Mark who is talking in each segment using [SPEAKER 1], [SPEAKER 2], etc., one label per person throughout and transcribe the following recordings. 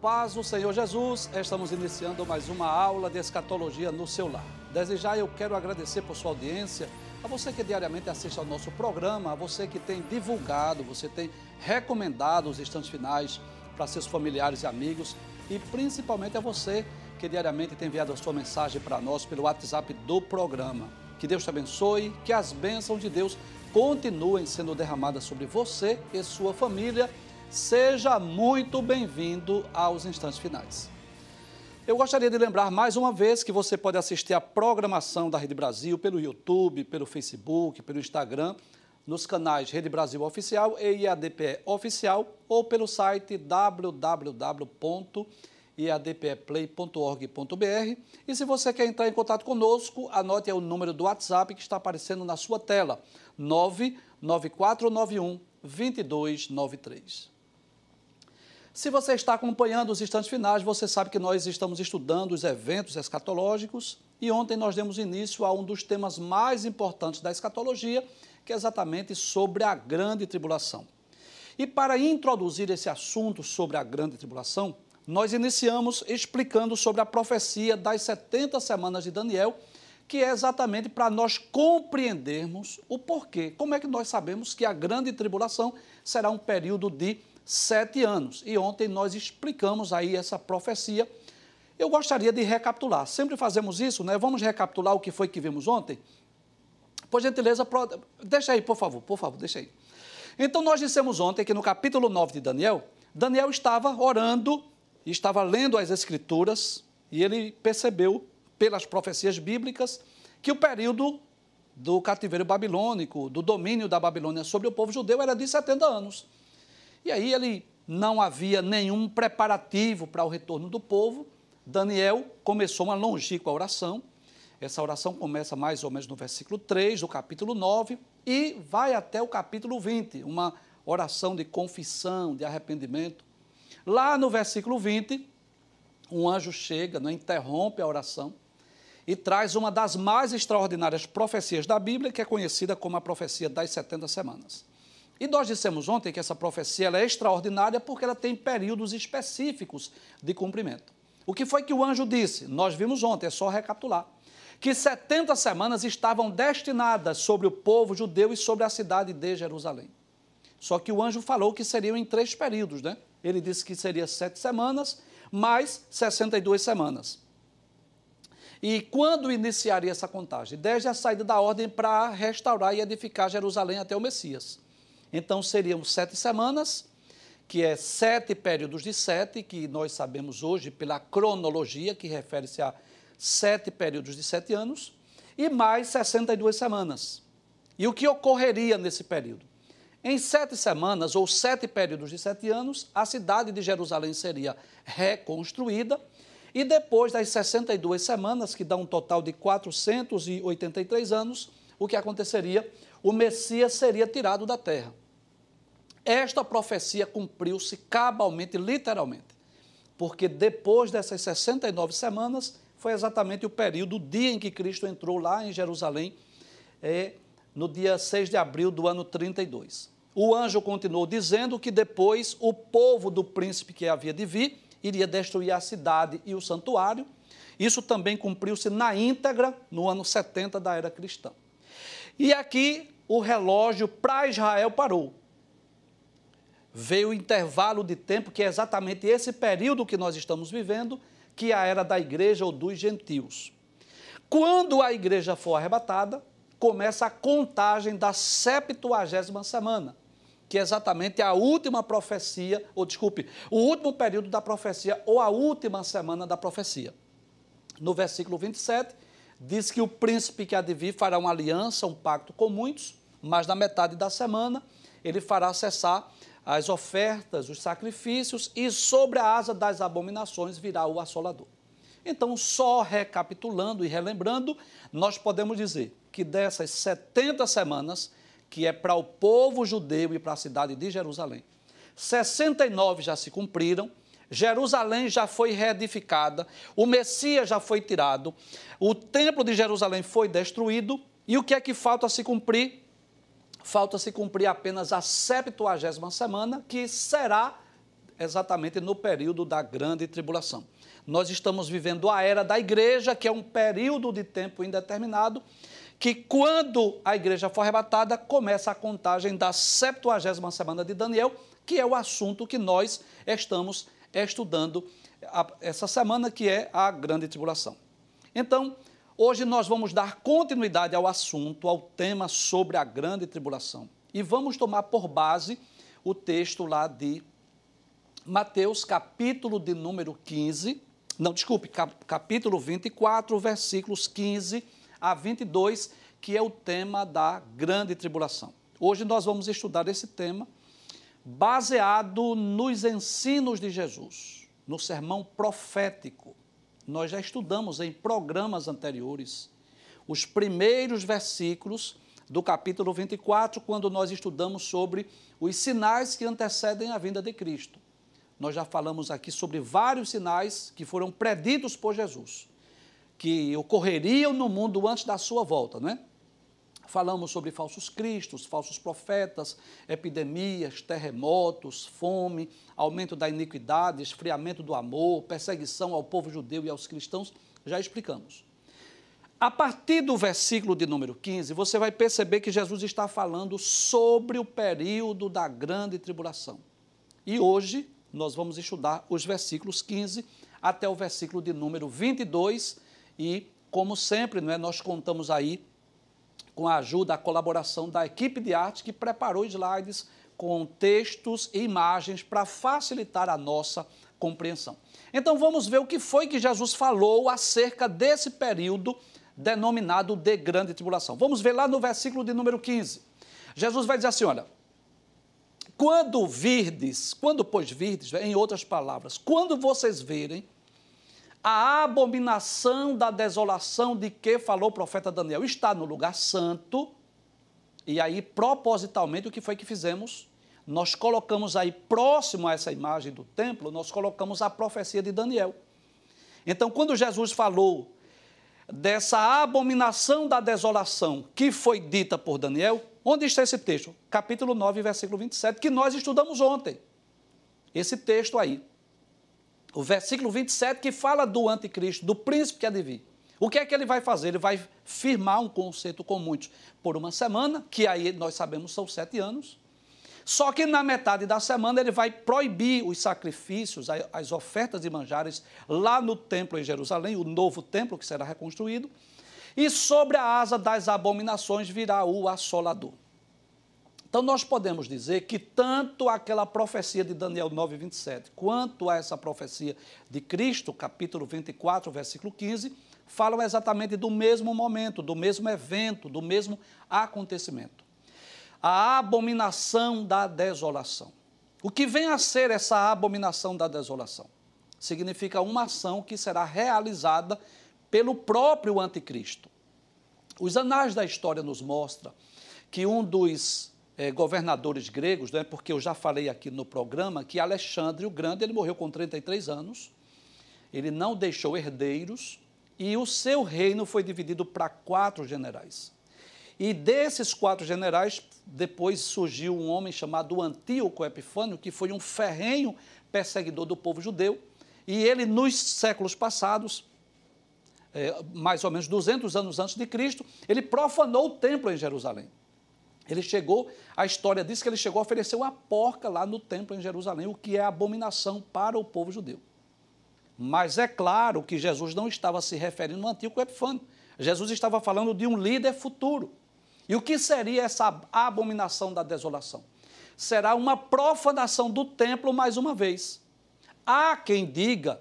[SPEAKER 1] paz do Senhor Jesus, estamos iniciando mais uma aula de escatologia no seu lar. Desde já eu quero agradecer por sua audiência, a você que diariamente assiste ao nosso programa, a você que tem divulgado, você tem recomendado os instantes finais para seus familiares e amigos e principalmente a você que diariamente tem enviado a sua mensagem para nós pelo WhatsApp do programa. Que Deus te abençoe, que as bênçãos de Deus continuem sendo derramadas sobre você e sua família Seja muito bem-vindo aos instantes finais. Eu gostaria de lembrar mais uma vez que você pode assistir a programação da Rede Brasil pelo YouTube, pelo Facebook, pelo Instagram, nos canais Rede Brasil Oficial e IADPE Oficial ou pelo site www.iadpeplay.org.br. E se você quer entrar em contato conosco, anote o número do WhatsApp que está aparecendo na sua tela: 99491 2293. Se você está acompanhando os instantes finais, você sabe que nós estamos estudando os eventos escatológicos e ontem nós demos início a um dos temas mais importantes da escatologia, que é exatamente sobre a grande tribulação. E para introduzir esse assunto sobre a grande tribulação, nós iniciamos explicando sobre a profecia das 70 semanas de Daniel, que é exatamente para nós compreendermos o porquê. Como é que nós sabemos que a grande tribulação será um período de sete anos. E ontem nós explicamos aí essa profecia. Eu gostaria de recapitular. Sempre fazemos isso, né? Vamos recapitular o que foi que vimos ontem? Por gentileza, deixa aí, por favor, por favor, deixa aí. Então, nós dissemos ontem que no capítulo 9 de Daniel, Daniel estava orando, estava lendo as Escrituras, e ele percebeu, pelas profecias bíblicas, que o período do cativeiro babilônico, do domínio da Babilônia sobre o povo judeu, era de 70 anos. E aí ele não havia nenhum preparativo para o retorno do povo. Daniel começou uma longínqua oração. Essa oração começa mais ou menos no versículo 3 do capítulo 9 e vai até o capítulo 20, uma oração de confissão, de arrependimento. Lá no versículo 20, um anjo chega, não interrompe a oração e traz uma das mais extraordinárias profecias da Bíblia, que é conhecida como a profecia das 70 semanas. E nós dissemos ontem que essa profecia é extraordinária porque ela tem períodos específicos de cumprimento. O que foi que o anjo disse? Nós vimos ontem, é só recapitular. Que 70 semanas estavam destinadas sobre o povo judeu e sobre a cidade de Jerusalém. Só que o anjo falou que seriam em três períodos, né? Ele disse que seria sete semanas, mais 62 semanas. E quando iniciaria essa contagem? Desde a saída da ordem para restaurar e edificar Jerusalém até o Messias. Então seriam sete semanas, que é sete períodos de sete, que nós sabemos hoje pela cronologia, que refere-se a sete períodos de sete anos, e mais 62 semanas. E o que ocorreria nesse período? Em sete semanas, ou sete períodos de sete anos, a cidade de Jerusalém seria reconstruída, e depois das 62 semanas, que dá um total de 483 anos, o que aconteceria? O Messias seria tirado da terra. Esta profecia cumpriu-se cabalmente, literalmente, porque depois dessas 69 semanas foi exatamente o período, o dia em que Cristo entrou lá em Jerusalém, é, no dia 6 de abril do ano 32. O anjo continuou dizendo que depois o povo do príncipe que havia de vir iria destruir a cidade e o santuário. Isso também cumpriu-se na íntegra no ano 70 da era cristã. E aqui o relógio para Israel parou veio o intervalo de tempo, que é exatamente esse período que nós estamos vivendo, que é a era da igreja ou dos gentios. Quando a igreja for arrebatada, começa a contagem da septuagésima semana, que é exatamente a última profecia, ou desculpe, o último período da profecia, ou a última semana da profecia. No versículo 27, diz que o príncipe que há de vir fará uma aliança, um pacto com muitos, mas na metade da semana ele fará cessar as ofertas, os sacrifícios, e sobre a asa das abominações virá o assolador. Então, só recapitulando e relembrando, nós podemos dizer que dessas 70 semanas, que é para o povo judeu e para a cidade de Jerusalém, 69 já se cumpriram, Jerusalém já foi reedificada, o Messias já foi tirado, o templo de Jerusalém foi destruído, e o que é que falta se cumprir? Falta se cumprir apenas a 70 semana, que será exatamente no período da grande tribulação. Nós estamos vivendo a era da igreja, que é um período de tempo indeterminado, que quando a igreja for arrebatada, começa a contagem da 70 semana de Daniel, que é o assunto que nós estamos estudando essa semana, que é a grande tribulação. Então, hoje nós vamos dar continuidade ao assunto, ao tema sobre a grande tribulação. E vamos tomar por base o texto lá de Mateus, capítulo de número 15, não, desculpe, capítulo 24, versículos 15 a 22, que é o tema da grande tribulação. Hoje nós vamos estudar esse tema baseado nos ensinos de Jesus, no sermão profético. Nós já estudamos em programas anteriores os primeiros versículos do capítulo 24, quando nós estudamos sobre os sinais que antecedem a vinda de Cristo. Nós já falamos aqui sobre vários sinais que foram preditos por Jesus, que ocorreriam no mundo antes da sua volta, não é? Falamos sobre falsos cristos, falsos profetas, epidemias, terremotos, fome, aumento da iniquidade, esfriamento do amor, perseguição ao povo judeu e aos cristãos. Já explicamos. A partir do versículo de número 15, você vai perceber que Jesus está falando sobre o período da grande tribulação. E hoje nós vamos estudar os versículos 15 até o versículo de número 22 e, como sempre, não é, nós contamos aí com a ajuda, a colaboração da equipe de arte que preparou slides com textos e imagens para facilitar a nossa compreensão. Então vamos ver o que foi que Jesus falou acerca desse período denominado de grande tribulação. Vamos ver lá no versículo de número 15. Jesus vai dizer assim: olha, quando virdes, quando pois virdes, em outras palavras, quando vocês verem a abominação da desolação de que falou o profeta Daniel está no lugar santo. E aí, propositalmente, o que foi que fizemos? Nós colocamos aí, próximo a essa imagem do templo, nós colocamos a profecia de Daniel. Então, quando Jesus falou dessa abominação da desolação que foi dita por Daniel, onde está esse texto? Capítulo 9, versículo 27, que nós estudamos ontem. Esse texto aí o versículo 27, que fala do anticristo, do príncipe que há de vir. O que é que ele vai fazer? Ele vai firmar um conceito com muitos por uma semana, que aí nós sabemos são sete anos. Só que na metade da semana ele vai proibir os sacrifícios, as ofertas de manjares lá no templo em Jerusalém, o novo templo que será reconstruído. E sobre a asa das abominações virá o assolador. Então, nós podemos dizer que tanto aquela profecia de Daniel 9, 27, quanto a essa profecia de Cristo, capítulo 24, versículo 15, falam exatamente do mesmo momento, do mesmo evento, do mesmo acontecimento. A abominação da desolação. O que vem a ser essa abominação da desolação? Significa uma ação que será realizada pelo próprio anticristo. Os anais da história nos mostram que um dos é, governadores gregos, né, porque eu já falei aqui no programa que Alexandre o Grande ele morreu com 33 anos, ele não deixou herdeiros e o seu reino foi dividido para quatro generais. E desses quatro generais, depois surgiu um homem chamado Antíoco Epifânio, que foi um ferrenho perseguidor do povo judeu, e ele, nos séculos passados, é, mais ou menos 200 anos antes de Cristo, ele profanou o templo em Jerusalém. Ele chegou, a história diz que ele chegou a oferecer uma porca lá no templo em Jerusalém, o que é abominação para o povo judeu. Mas é claro que Jesus não estava se referindo ao antigo Epifânio. Jesus estava falando de um líder futuro. E o que seria essa abominação da desolação? Será uma profanação do templo mais uma vez. Há quem diga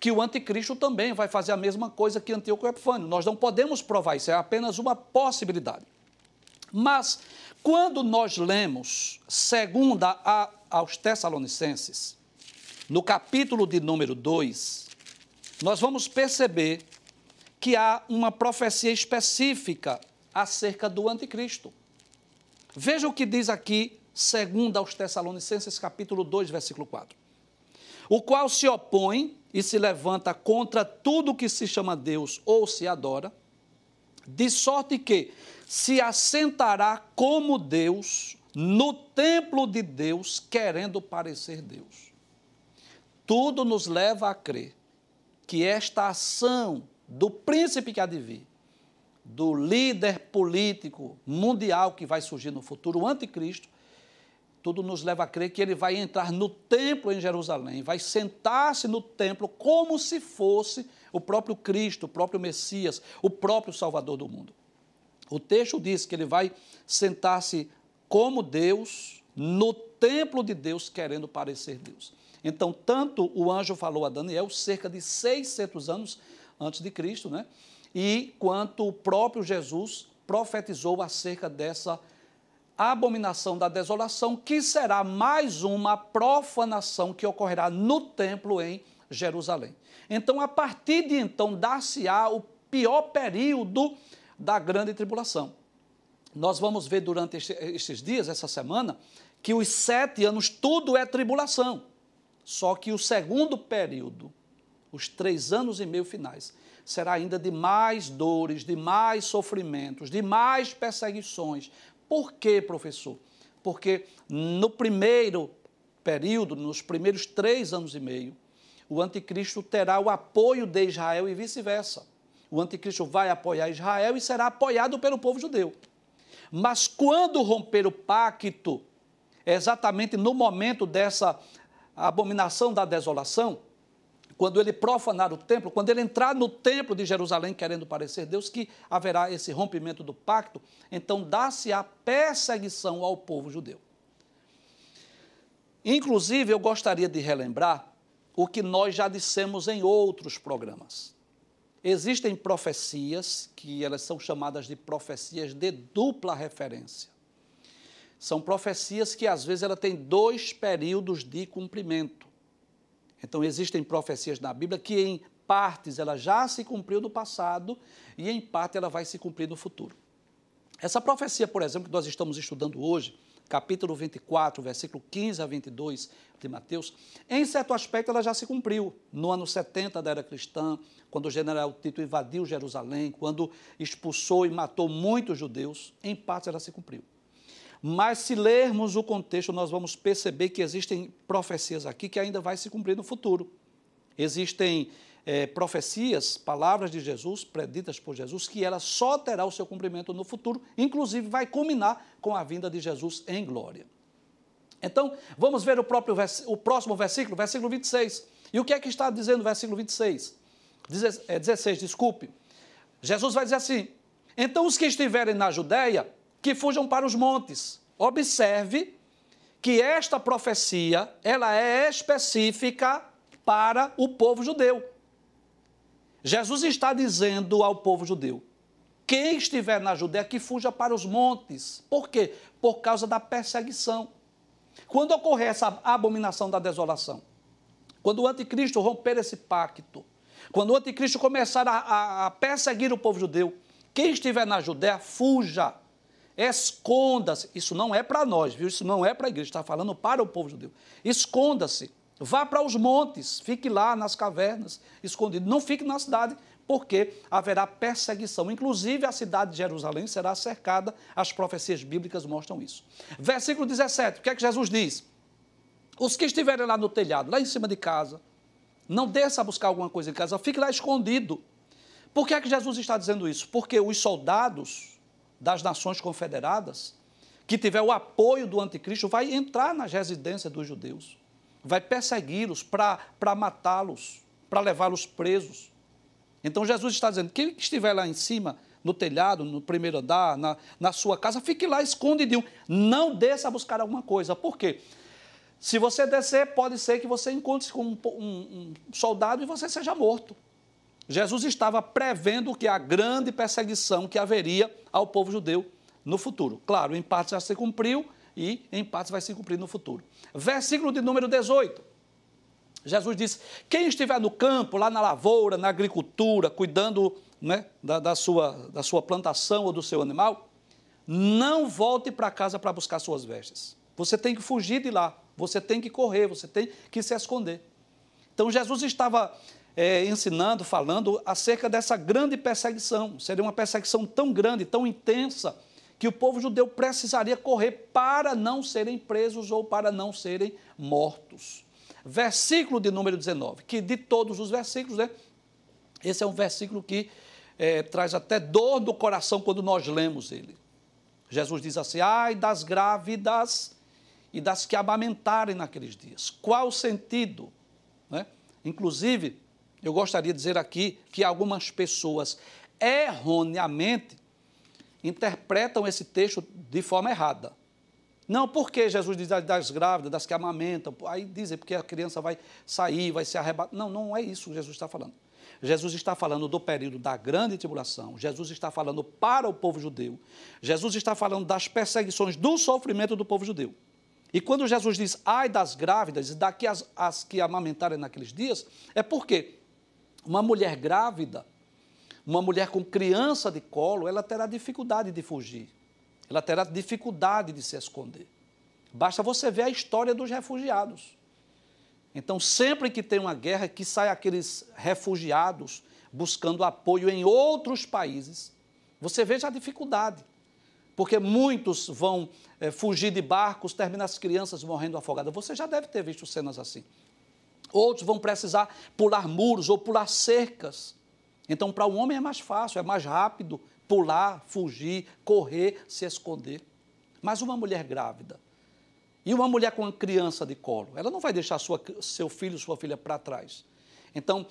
[SPEAKER 1] que o anticristo também vai fazer a mesma coisa que Antíoco Epifânio. Nós não podemos provar isso, é apenas uma possibilidade. Mas quando nós lemos segunda a, aos Tessalonicenses, no capítulo de número 2, nós vamos perceber que há uma profecia específica acerca do anticristo. Veja o que diz aqui, segundo aos Tessalonicenses, capítulo 2, versículo 4. O qual se opõe e se levanta contra tudo que se chama Deus ou se adora, de sorte que se assentará como Deus no templo de Deus, querendo parecer Deus. Tudo nos leva a crer que esta ação do príncipe que há de vir, do líder político mundial que vai surgir no futuro, o anticristo, tudo nos leva a crer que ele vai entrar no templo em Jerusalém, vai sentar-se no templo como se fosse o próprio Cristo, o próprio Messias, o próprio Salvador do mundo. O texto diz que ele vai sentar-se como Deus no templo de Deus, querendo parecer Deus. Então, tanto o anjo falou a Daniel cerca de 600 anos antes de Cristo, né? E quanto o próprio Jesus profetizou acerca dessa abominação da desolação, que será mais uma profanação que ocorrerá no templo em Jerusalém. Então, a partir de então, dar-se-á o pior período da grande tribulação. Nós vamos ver durante estes dias, essa semana, que os sete anos tudo é tribulação. Só que o segundo período, os três anos e meio finais, será ainda de mais dores, de mais sofrimentos, de mais perseguições. Por quê, professor? Porque no primeiro período, nos primeiros três anos e meio, o anticristo terá o apoio de Israel e vice-versa. O anticristo vai apoiar Israel e será apoiado pelo povo judeu. Mas quando romper o pacto, exatamente no momento dessa abominação da desolação, quando ele profanar o templo, quando ele entrar no templo de Jerusalém querendo parecer Deus, que haverá esse rompimento do pacto, então dá-se a perseguição ao povo judeu. Inclusive, eu gostaria de relembrar o que nós já dissemos em outros programas. Existem profecias que elas são chamadas de profecias de dupla referência. São profecias que às vezes ela tem dois períodos de cumprimento. Então existem profecias na Bíblia que em partes ela já se cumpriu no passado e em parte ela vai se cumprir no futuro. Essa profecia, por exemplo, que nós estamos estudando hoje, capítulo 24, versículo 15 a 22 de Mateus, em certo aspecto ela já se cumpriu. No ano 70 da era cristã, quando o general Tito invadiu Jerusalém, quando expulsou e matou muitos judeus, em parte ela se cumpriu. Mas se lermos o contexto, nós vamos perceber que existem profecias aqui que ainda vai se cumprir no futuro. Existem é, profecias, palavras de Jesus, preditas por Jesus, que ela só terá o seu cumprimento no futuro, inclusive vai culminar com a vinda de Jesus em glória. Então, vamos ver o, próprio, o próximo versículo, versículo 26. E o que é que está dizendo o versículo 26? 16, desculpe. Jesus vai dizer assim: Então os que estiverem na Judéia, que fujam para os montes. Observe que esta profecia, ela é específica para o povo judeu. Jesus está dizendo ao povo judeu: quem estiver na Judéia que fuja para os montes. Por quê? Por causa da perseguição. Quando ocorrer essa abominação da desolação, quando o anticristo romper esse pacto, quando o anticristo começar a, a, perseguir o povo judeu, quem estiver na Judéia, fuja, esconda-se. Isso não é para nós, viu? Isso não é para a igreja, está falando para o povo judeu. Esconda-se, vá para os montes, fique lá nas cavernas, escondido. Não fique na cidade, porque haverá perseguição. Inclusive, a cidade de Jerusalém será cercada, as profecias bíblicas mostram isso. Versículo 17, o que é que Jesus diz? Os que estiverem lá no telhado, lá em cima de casa, não desça a buscar alguma coisa em casa, fique lá escondido. Por que é que Jesus está dizendo isso? Porque os soldados das nações confederadas, que tiver o apoio do anticristo, vai entrar nas residências dos judeus, vai persegui-los para matá-los, para levá-los presos. Então Jesus está dizendo: quem estiver lá em cima, no telhado, no primeiro andar, na, na sua casa, fique lá escondidinho. Não desça a buscar alguma coisa. Por quê? Se você descer, pode ser que você encontre com um, um, um soldado e você seja morto. Jesus estava prevendo que a grande perseguição que haveria ao povo judeu no futuro. Claro, em parte já se cumpriu e em partes vai se cumprir no futuro. Versículo de número 18. Jesus disse: Quem estiver no campo, lá na lavoura, na agricultura, cuidando né, da, da, sua, da sua plantação ou do seu animal, não volte para casa para buscar suas vestes. Você tem que fugir de lá, você tem que correr, você tem que se esconder. Então Jesus estava é, ensinando, falando acerca dessa grande perseguição. Seria uma perseguição tão grande, tão intensa, que o povo judeu precisaria correr para não serem presos ou para não serem mortos. Versículo de número 19, que de todos os versículos, né, esse é um versículo que é, traz até dor do coração quando nós lemos ele. Jesus diz assim: ai das grávidas e das que amamentarem naqueles dias. Qual o sentido? Né? Inclusive, eu gostaria de dizer aqui que algumas pessoas erroneamente interpretam esse texto de forma errada. Não, porque Jesus diz das grávidas, das que amamentam, aí dizem porque a criança vai sair, vai se arrebatar. Não, não é isso que Jesus está falando. Jesus está falando do período da grande tribulação, Jesus está falando para o povo judeu, Jesus está falando das perseguições, do sofrimento do povo judeu. E quando Jesus diz, ai das grávidas, e daqui as, as que amamentarem naqueles dias, é porque uma mulher grávida, uma mulher com criança de colo, ela terá dificuldade de fugir, ela terá dificuldade de se esconder. Basta você ver a história dos refugiados. Então, sempre que tem uma guerra, que sai aqueles refugiados buscando apoio em outros países, você veja a dificuldade. Porque muitos vão é, fugir de barcos, terminam as crianças morrendo afogadas. Você já deve ter visto cenas assim. Outros vão precisar pular muros ou pular cercas. Então, para o homem é mais fácil, é mais rápido pular, fugir, correr, se esconder. Mas uma mulher grávida, e uma mulher com uma criança de colo, ela não vai deixar sua, seu filho, sua filha para trás. Então,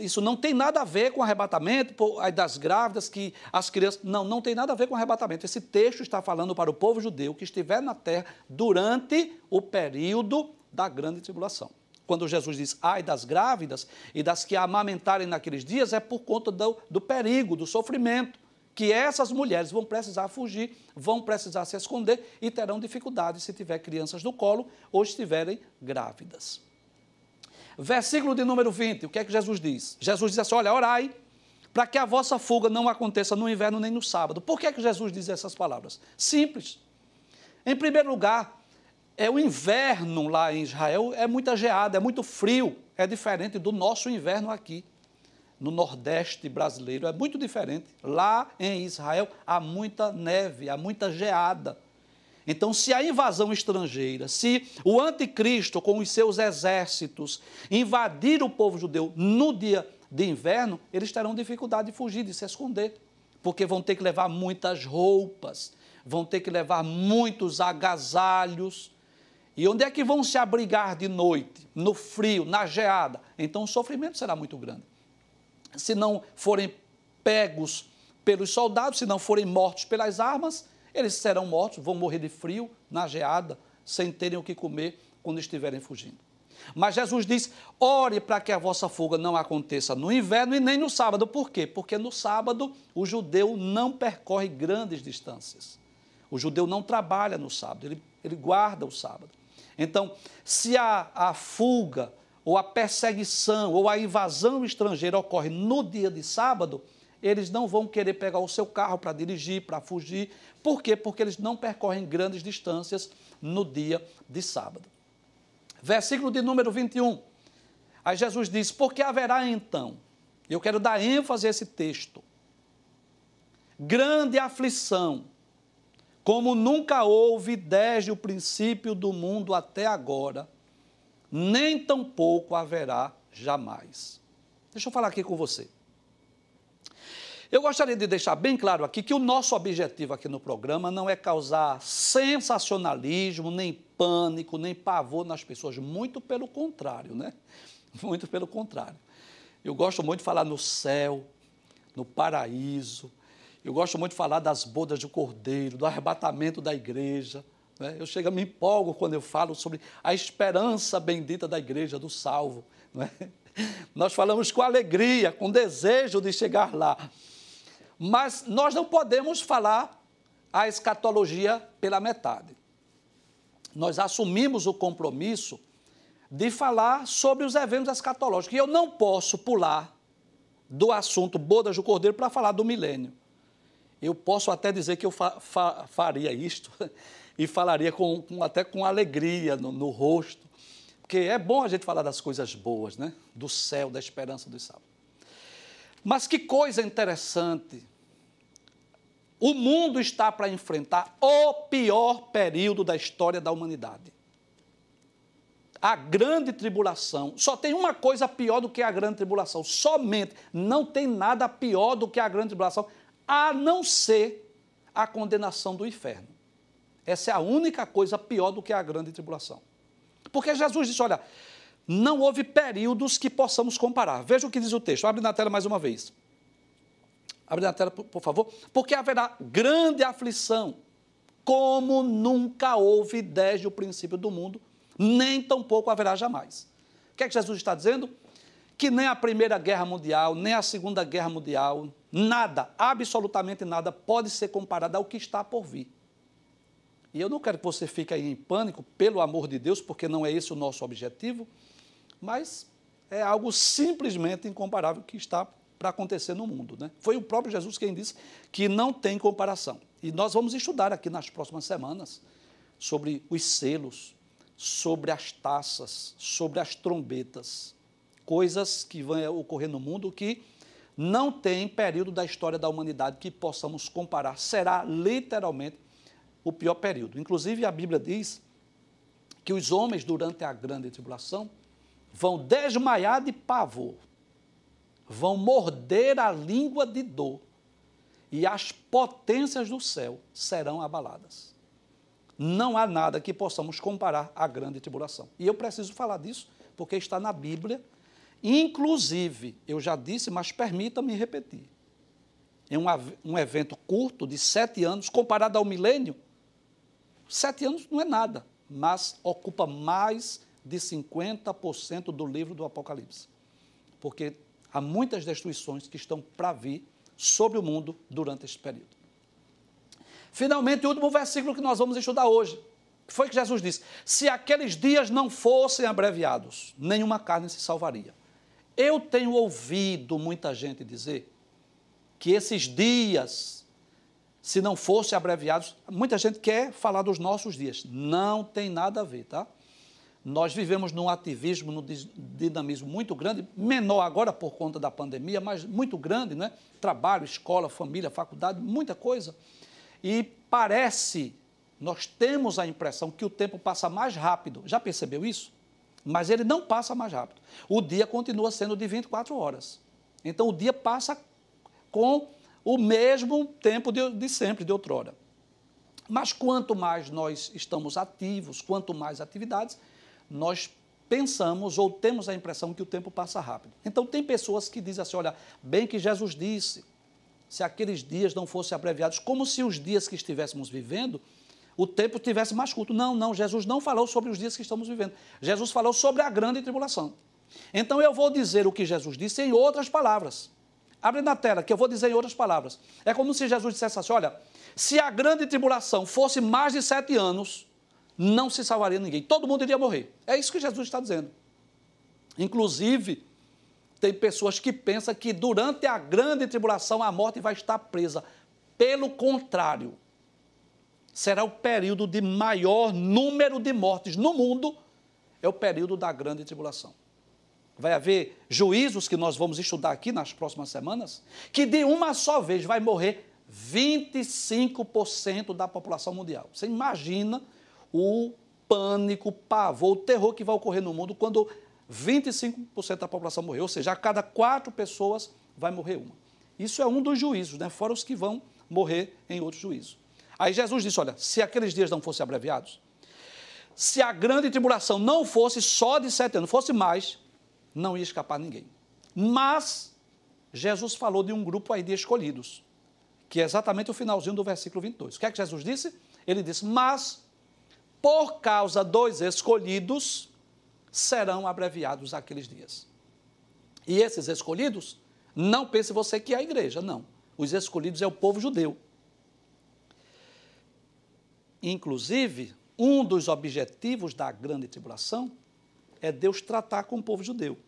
[SPEAKER 1] isso não tem nada a ver com arrebatamento das grávidas, que as crianças. Não, não tem nada a ver com arrebatamento. Esse texto está falando para o povo judeu que estiver na terra durante o período da grande tribulação. Quando Jesus diz ai das grávidas e das que amamentarem naqueles dias, é por conta do, do perigo, do sofrimento que essas mulheres vão precisar fugir, vão precisar se esconder e terão dificuldade se tiver crianças no colo ou estiverem grávidas. Versículo de número 20, o que é que Jesus diz? Jesus diz assim: Olha, orai para que a vossa fuga não aconteça no inverno nem no sábado. Por que é que Jesus diz essas palavras? Simples. Em primeiro lugar, é o inverno lá em Israel é muita geada, é muito frio, é diferente do nosso inverno aqui no Nordeste brasileiro é muito diferente. Lá em Israel há muita neve, há muita geada. Então, se a invasão estrangeira, se o anticristo com os seus exércitos invadir o povo judeu no dia de inverno, eles terão dificuldade de fugir, de se esconder, porque vão ter que levar muitas roupas, vão ter que levar muitos agasalhos. E onde é que vão se abrigar de noite? No frio, na geada. Então o sofrimento será muito grande se não forem pegos pelos soldados, se não forem mortos pelas armas, eles serão mortos, vão morrer de frio, na geada, sem terem o que comer quando estiverem fugindo. Mas Jesus diz: ore para que a vossa fuga não aconteça no inverno e nem no sábado. Por quê? Porque no sábado o judeu não percorre grandes distâncias. O judeu não trabalha no sábado, ele, ele guarda o sábado. Então, se a, a fuga ou a perseguição, ou a invasão estrangeira ocorre no dia de sábado, eles não vão querer pegar o seu carro para dirigir, para fugir. Por quê? Porque eles não percorrem grandes distâncias no dia de sábado. Versículo de número 21. Aí Jesus diz: Porque haverá então, eu quero dar ênfase a esse texto, grande aflição, como nunca houve desde o princípio do mundo até agora nem tampouco haverá jamais. Deixa eu falar aqui com você. Eu gostaria de deixar bem claro aqui que o nosso objetivo aqui no programa não é causar sensacionalismo, nem pânico, nem pavor nas pessoas, muito pelo contrário, né? Muito pelo contrário. Eu gosto muito de falar no céu, no paraíso. Eu gosto muito de falar das bodas do cordeiro, do arrebatamento da igreja. Né? Eu chego me empolgo quando eu falo sobre a esperança bendita da igreja, do salvo. Né? Nós falamos com alegria, com desejo de chegar lá. Mas nós não podemos falar a escatologia pela metade. nós assumimos o compromisso de falar sobre os eventos escatológicos. E eu não posso pular do assunto bodas do Cordeiro para falar do milênio. Eu posso até dizer que eu fa fa faria isto e falaria com, com, até com alegria no, no, rosto, porque é bom a gente falar das coisas boas, né? do céu, da esperança dos salvos. Mas que coisa interessante. O mundo está para enfrentar o pior período da história da humanidade. A grande tribulação. Só tem uma coisa pior do que a grande tribulação. Somente. Não tem nada pior do que a grande tribulação, a não ser a condenação do inferno. Essa é a única coisa pior do que a grande tribulação. Porque Jesus disse: olha, não houve períodos que possamos comparar. Veja o que diz o texto. Abre na tela mais uma vez. Abre na tela, por favor. Porque haverá grande aflição, como nunca houve desde o princípio do mundo, nem tampouco haverá jamais. O que é que Jesus está dizendo? Que nem a Primeira Guerra Mundial, nem a Segunda Guerra Mundial, nada, absolutamente nada, pode ser comparado ao que está por vir. E eu não quero que você fique aí em pânico, pelo amor de Deus, porque não é esse o nosso objetivo, mas é algo simplesmente incomparável que está para acontecer no mundo. Né? Foi o próprio Jesus quem disse que não tem comparação. E nós vamos estudar aqui nas próximas semanas sobre os selos, sobre as taças, sobre as trombetas, coisas que vão ocorrer no mundo que não tem período da história da humanidade que possamos comparar. Será literalmente o pior período. Inclusive, a Bíblia diz que os homens, durante a grande tribulação, vão desmaiar de pavor, vão morder a língua de dor, e as potências do céu serão abaladas. Não há nada que possamos comparar à grande tribulação. E eu preciso falar disso, porque está na Bíblia. Inclusive, eu já disse, mas permita-me repetir. Em um, um evento curto de sete anos, comparado ao milênio, sete anos não é nada, mas ocupa mais de 50% do livro do Apocalipse. Porque há muitas destruições que estão para vir sobre o mundo durante este período. Finalmente, o último versículo que nós vamos estudar hoje. Foi que Jesus disse: Se aqueles dias não fossem abreviados, nenhuma carne se salvaria. Eu tenho ouvido muita gente dizer que esses dias, se não fossem abreviados, muita gente quer falar dos nossos dias. Não tem nada a ver, tá? Nós vivemos num ativismo, num dinamismo muito grande, menor agora por conta da pandemia, mas muito grande, né? Trabalho, escola, família, faculdade, muita coisa. E parece, nós temos a impressão que o tempo passa mais rápido. Já percebeu isso? Mas ele não passa mais rápido. O dia continua sendo de 24 horas. Então o dia passa com o mesmo tempo de, de sempre, de outrora. Mas quanto mais nós estamos ativos, quanto mais atividades, nós pensamos ou temos a impressão que o tempo passa rápido. Então, tem pessoas que dizem assim: olha, bem que Jesus disse, se aqueles dias não fossem abreviados, como se os dias que estivéssemos vivendo, o tempo tivesse mais curto. Não, não, Jesus não falou sobre os dias que estamos vivendo. Jesus falou sobre a grande tribulação. Então, eu vou dizer o que Jesus disse em outras palavras. Abre na tela, que eu vou dizer em outras palavras. É como se Jesus dissesse assim: olha, se a grande tribulação fosse mais de sete anos, não se salvaria ninguém. Todo mundo iria morrer. É isso que Jesus está dizendo. Inclusive, tem pessoas que pensam que durante a grande tribulação a morte vai estar presa. Pelo contrário, será o período de maior número de mortes no mundo, é o período da grande tribulação. Vai haver juízos que nós vamos estudar aqui nas próximas semanas, que de uma só vez vai morrer 25% da população mundial. Você imagina o pânico, o pavor, o terror que vai ocorrer no mundo quando 25% da população morrer, ou seja, a cada quatro pessoas vai morrer uma. Isso é um dos juízos, né? fora os que vão morrer em outro juízo. Aí Jesus disse: olha, se aqueles dias não fossem abreviados, se a grande tribulação não fosse só de sete anos, fosse mais, não ia escapar ninguém. Mas Jesus falou de um grupo aí de escolhidos, que é exatamente o finalzinho do versículo 22. O que é que Jesus disse? Ele disse: Mas por causa dos escolhidos, serão abreviados aqueles dias. E esses escolhidos, não pense você que é a igreja, não. Os escolhidos é o povo judeu. Inclusive, Um dos objetivos da grande tribulação é Deus tratar com o povo judeu,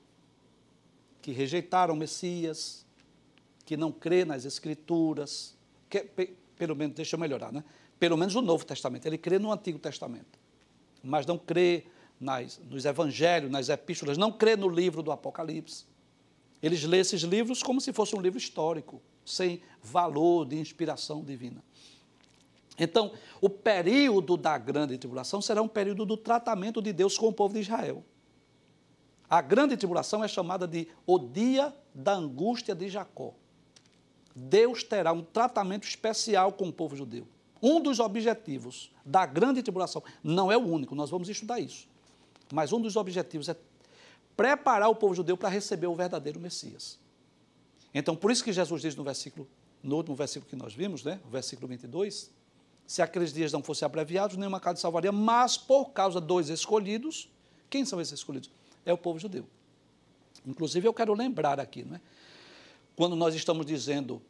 [SPEAKER 1] que rejeitaram o Messias, que não crê nas Escrituras, que, pelo menos, deixa eu melhorar, né? Pelo menos o Novo Testamento, ele crê no Antigo Testamento, mas não crê nas, nos Evangelhos, nas Epístolas, não crê no livro do Apocalipse. Eles lêem esses livros como se fosse um livro histórico, sem valor de inspiração divina. Então, o período da grande tribulação será um período do tratamento de Deus com o povo de Israel. A grande tribulação é chamada de o dia da angústia de Jacó. Deus terá um tratamento especial com o povo judeu. Um dos objetivos da grande tribulação, não é o único, nós vamos estudar isso, mas um dos objetivos é preparar o povo judeu para receber o verdadeiro Messias. Então, por isso que Jesus diz no versículo, no último versículo que nós vimos, né, o versículo 22, se aqueles dias não fossem abreviados, nenhuma casa salvaria, mas por causa dos escolhidos, quem são esses escolhidos? É o povo judeu. Inclusive, eu quero lembrar aqui, não é? quando nós estamos dizendo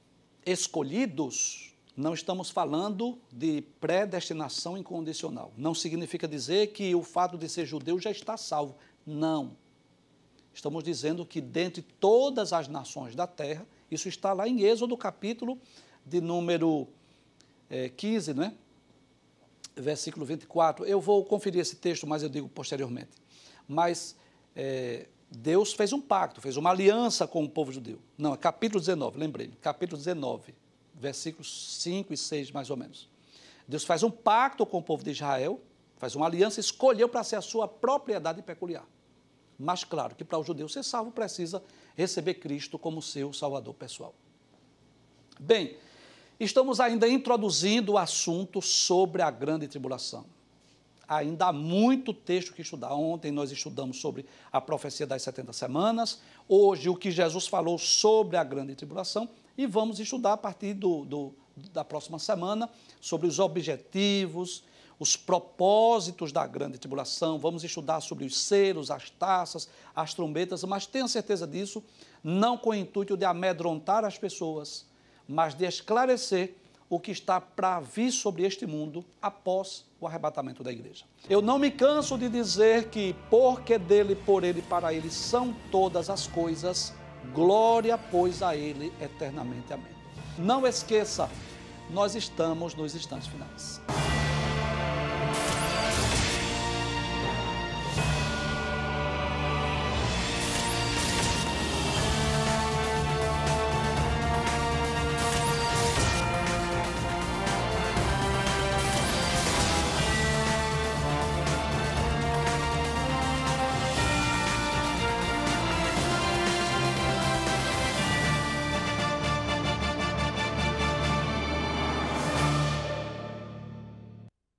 [SPEAKER 1] escolhidos, não estamos falando de predestinação incondicional. Não significa dizer que o fato de ser judeu já está salvo. Não. Estamos dizendo que dentre todas as nações da terra, isso está lá em Êxodo, capítulo de número é, 15, né? versículo 24. Eu vou conferir esse texto, mas eu digo posteriormente. Mas é, Deus fez um pacto, fez uma aliança com o povo judeu. Não, é capítulo 19, lembrei, capítulo 19, versículos 5 e 6, mais ou menos. Deus faz um pacto com o povo de Israel, faz uma aliança, escolheu para ser a sua propriedade peculiar. Mas claro que para o judeu ser salvo precisa receber Cristo como seu salvador pessoal. Bem, estamos ainda introduzindo o assunto sobre a grande tribulação ainda há muito texto que estudar. Ontem nós estudamos sobre a profecia das 70 semanas, hoje o que Jesus falou sobre a grande tribulação, e vamos estudar a partir do, do, da próxima semana sobre os objetivos, os propósitos da grande tribulação, vamos estudar sobre os selos, as taças, as trombetas, mas tenha certeza disso, não com o intuito de amedrontar as pessoas, mas de esclarecer o que está para vir sobre este mundo após o arrebatamento da igreja. Eu não me canso de dizer que, porque dele, por ele, para ele são todas as coisas, glória, pois, a ele eternamente. Amém. Não esqueça, nós estamos nos instantes finais.